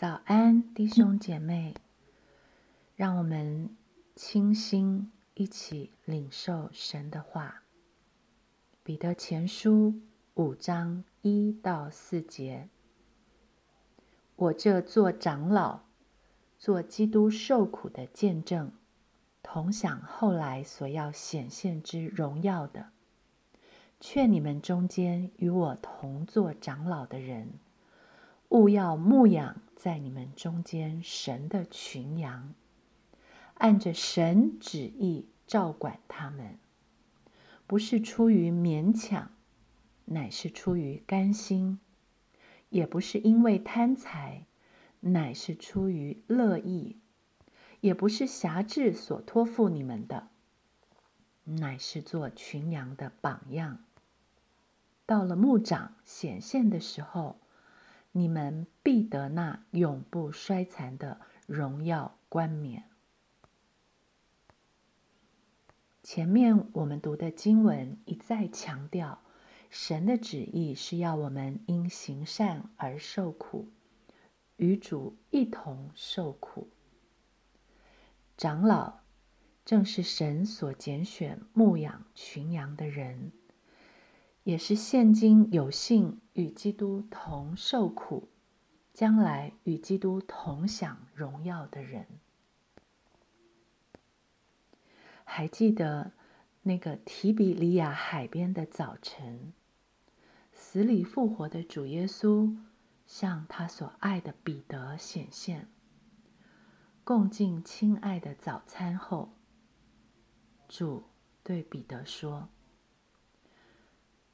早安，弟兄姐妹，让我们倾心一起领受神的话。彼得前书五章一到四节：我这做长老、做基督受苦的见证，同享后来所要显现之荣耀的，劝你们中间与我同做长老的人。勿要牧养在你们中间神的群羊，按着神旨意照管他们，不是出于勉强，乃是出于甘心；也不是因为贪财，乃是出于乐意；也不是辖制所托付你们的，乃是做群羊的榜样。到了牧长显现的时候。你们必得那永不衰残的荣耀冠冕。前面我们读的经文一再强调，神的旨意是要我们因行善而受苦，与主一同受苦。长老正是神所拣选牧养群羊的人。也是现今有幸与基督同受苦，将来与基督同享荣耀的人。还记得那个提比利亚海边的早晨，死里复活的主耶稣向他所爱的彼得显现，共进亲爱的早餐后，主对彼得说。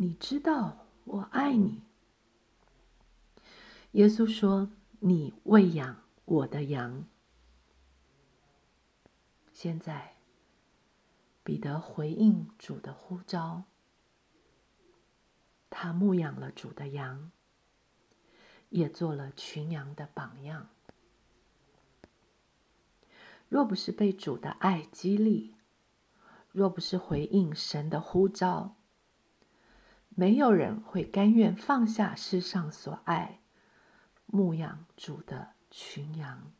你知道我爱你，耶稣说：“你喂养我的羊。”现在，彼得回应主的呼召，他牧养了主的羊，也做了群羊的榜样。若不是被主的爱激励，若不是回应神的呼召，没有人会甘愿放下世上所爱，牧养主的群羊。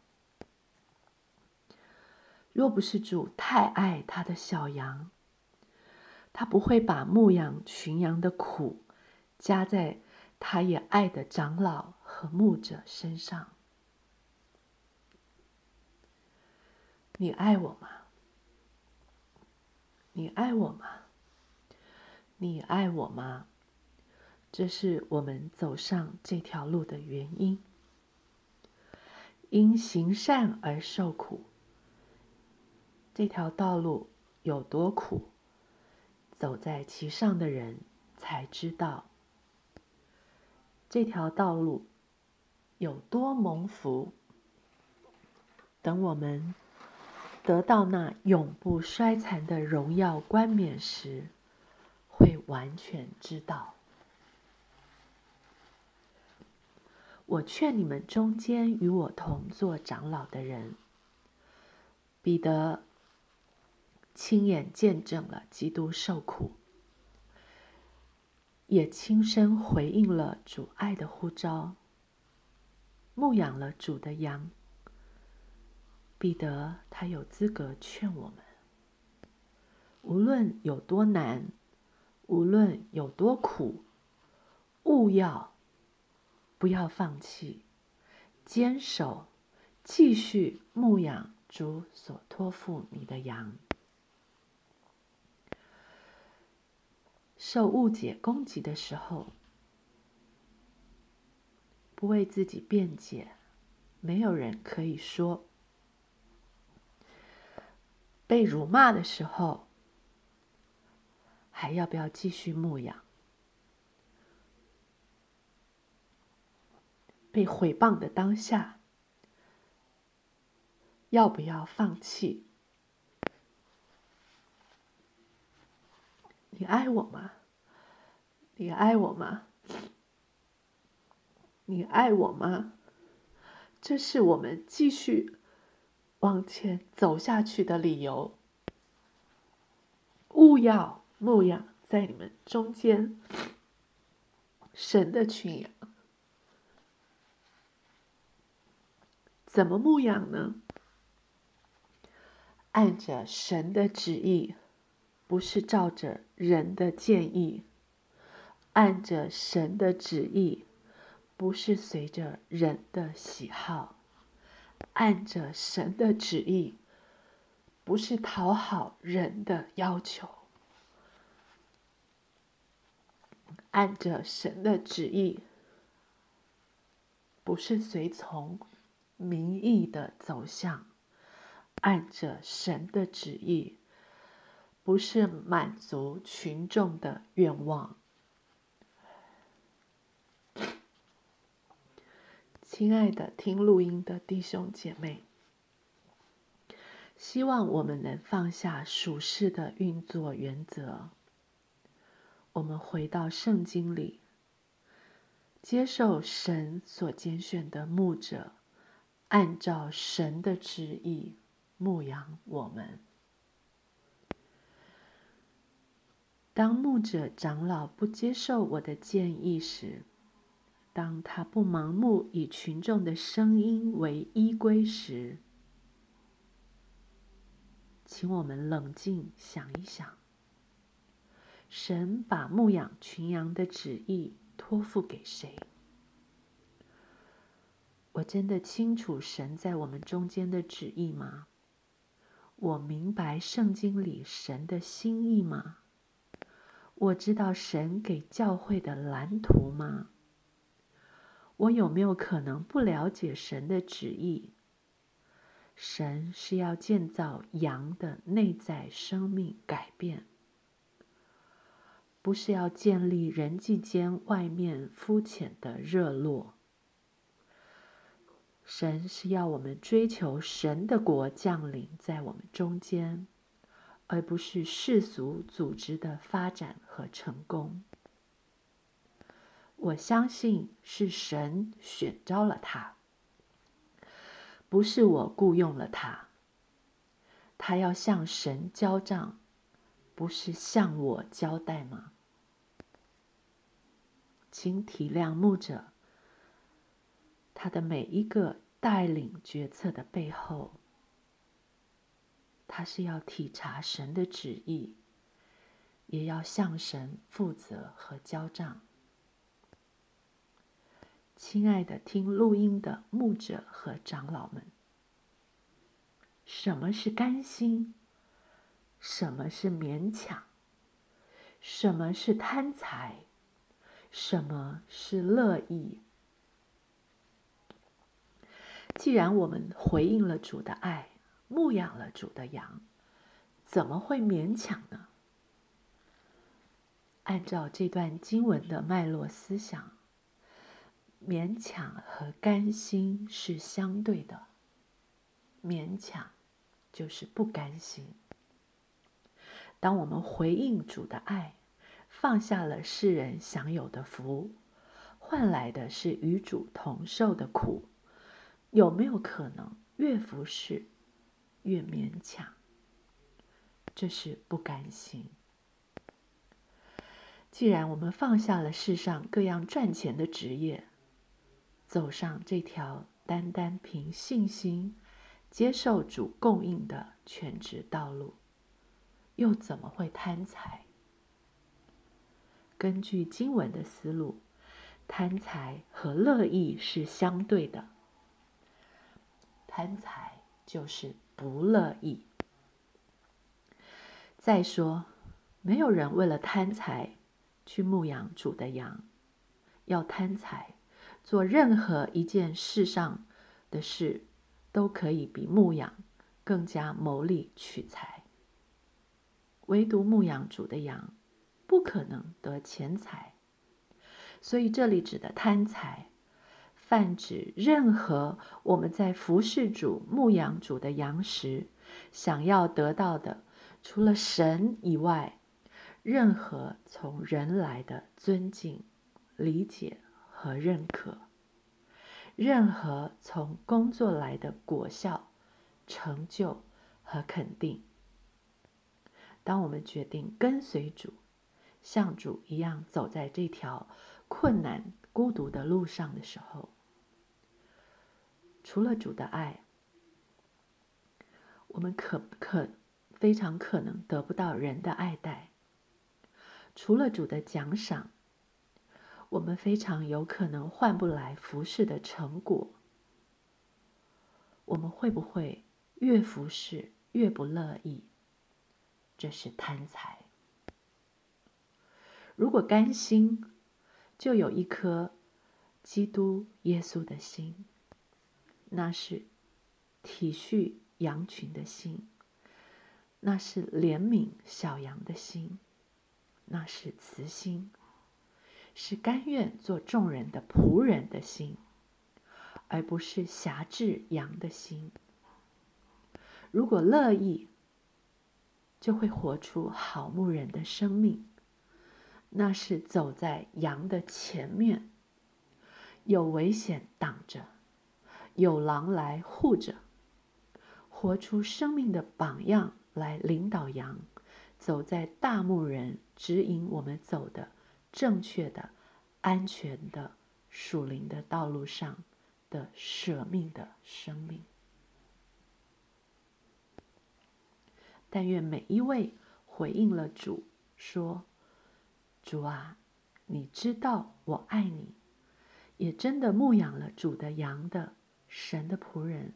若不是主太爱他的小羊，他不会把牧养群羊的苦加在他也爱的长老和牧者身上。你爱我吗？你爱我吗？你爱我吗？这是我们走上这条路的原因。因行善而受苦，这条道路有多苦，走在其上的人才知道。这条道路有多蒙福，等我们得到那永不衰残的荣耀冠冕时。会完全知道。我劝你们中间与我同做长老的人，彼得亲眼见证了基督受苦，也亲身回应了主爱的呼召，牧养了主的羊。彼得他有资格劝我们，无论有多难。无论有多苦，勿要不要放弃，坚守继续牧养主所托付你的羊。受误解攻击的时候，不为自己辩解，没有人可以说；被辱骂的时候，还要不要继续牧养？被毁谤的当下，要不要放弃？你爱我吗？你爱我吗？你爱我吗？这是我们继续往前走下去的理由。勿要牧养在你们中间神的群羊。怎么牧养呢？按着神的旨意，不是照着人的建议；按着神的旨意，不是随着人的喜好；按着神的旨意，不是讨好人的要求；按着神的旨意，不是随从。民意的走向，按着神的旨意，不是满足群众的愿望。亲爱的听录音的弟兄姐妹，希望我们能放下属世的运作原则，我们回到圣经里，接受神所拣选的牧者。按照神的旨意牧养我们。当牧者长老不接受我的建议时，当他不盲目以群众的声音为依归时，请我们冷静想一想：神把牧养群羊的旨意托付给谁？我真的清楚神在我们中间的旨意吗？我明白圣经里神的心意吗？我知道神给教会的蓝图吗？我有没有可能不了解神的旨意？神是要建造羊的内在生命改变，不是要建立人际间外面肤浅的热络。神是要我们追求神的国降临在我们中间，而不是世俗组织的发展和成功。我相信是神选召了他，不是我雇佣了他。他要向神交账，不是向我交代吗？请体谅牧者。他的每一个带领决策的背后，他是要体察神的旨意，也要向神负责和交账。亲爱的听录音的牧者和长老们，什么是甘心？什么是勉强？什么是贪财？什么是乐意？既然我们回应了主的爱，牧养了主的羊，怎么会勉强呢？按照这段经文的脉络思想，勉强和甘心是相对的。勉强就是不甘心。当我们回应主的爱，放下了世人享有的福，换来的是与主同受的苦。有没有可能越服侍越勉强？这是不甘心。既然我们放下了世上各样赚钱的职业，走上这条单单凭信心接受主供应的全职道路，又怎么会贪财？根据经文的思路，贪财和乐意是相对的。贪财就是不乐意。再说，没有人为了贪财去牧养主的羊，要贪财，做任何一件事上的事，都可以比牧养更加谋利取财。唯独牧养主的羊，不可能得钱财。所以这里指的贪财，泛指任何我们在服侍主、牧养主的羊时，想要得到的，除了神以外，任何从人来的尊敬、理解和认可，任何从工作来的果效、成就和肯定。当我们决定跟随主，像主一样走在这条困难、孤独的路上的时候，除了主的爱，我们可可非常可能得不到人的爱戴；除了主的奖赏，我们非常有可能换不来服侍的成果。我们会不会越服侍越不乐意？这是贪财。如果甘心，就有一颗基督耶稣的心，那是体恤羊群的心，那是怜悯小羊的心，那是慈心，是甘愿做众人的仆人的心，而不是辖制羊的心。如果乐意。就会活出好牧人的生命，那是走在羊的前面，有危险挡着，有狼来护着，活出生命的榜样来领导羊，走在大牧人指引我们走的正确的、安全的属灵的道路上的舍命的生命。但愿每一位回应了主，说：“主啊，你知道我爱你，也真的牧养了主的羊的神的仆人。”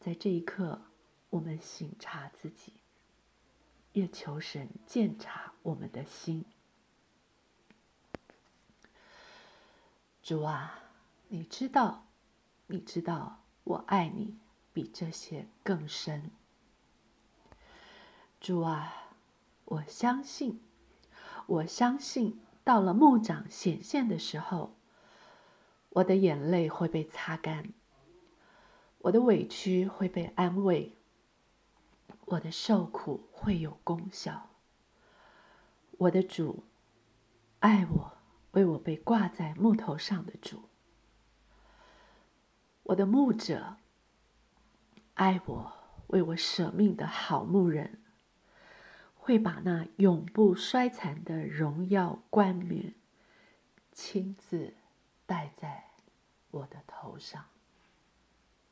在这一刻，我们省察自己，也求神鉴察我们的心。主啊，你知道，你知道我爱你比这些更深。主啊，我相信，我相信，到了牧长显现的时候，我的眼泪会被擦干，我的委屈会被安慰，我的受苦会有功效。我的主爱我，为我被挂在木头上的主，我的牧者爱我，为我舍命的好牧人。会把那永不衰残的荣耀冠冕亲自戴在我的头上。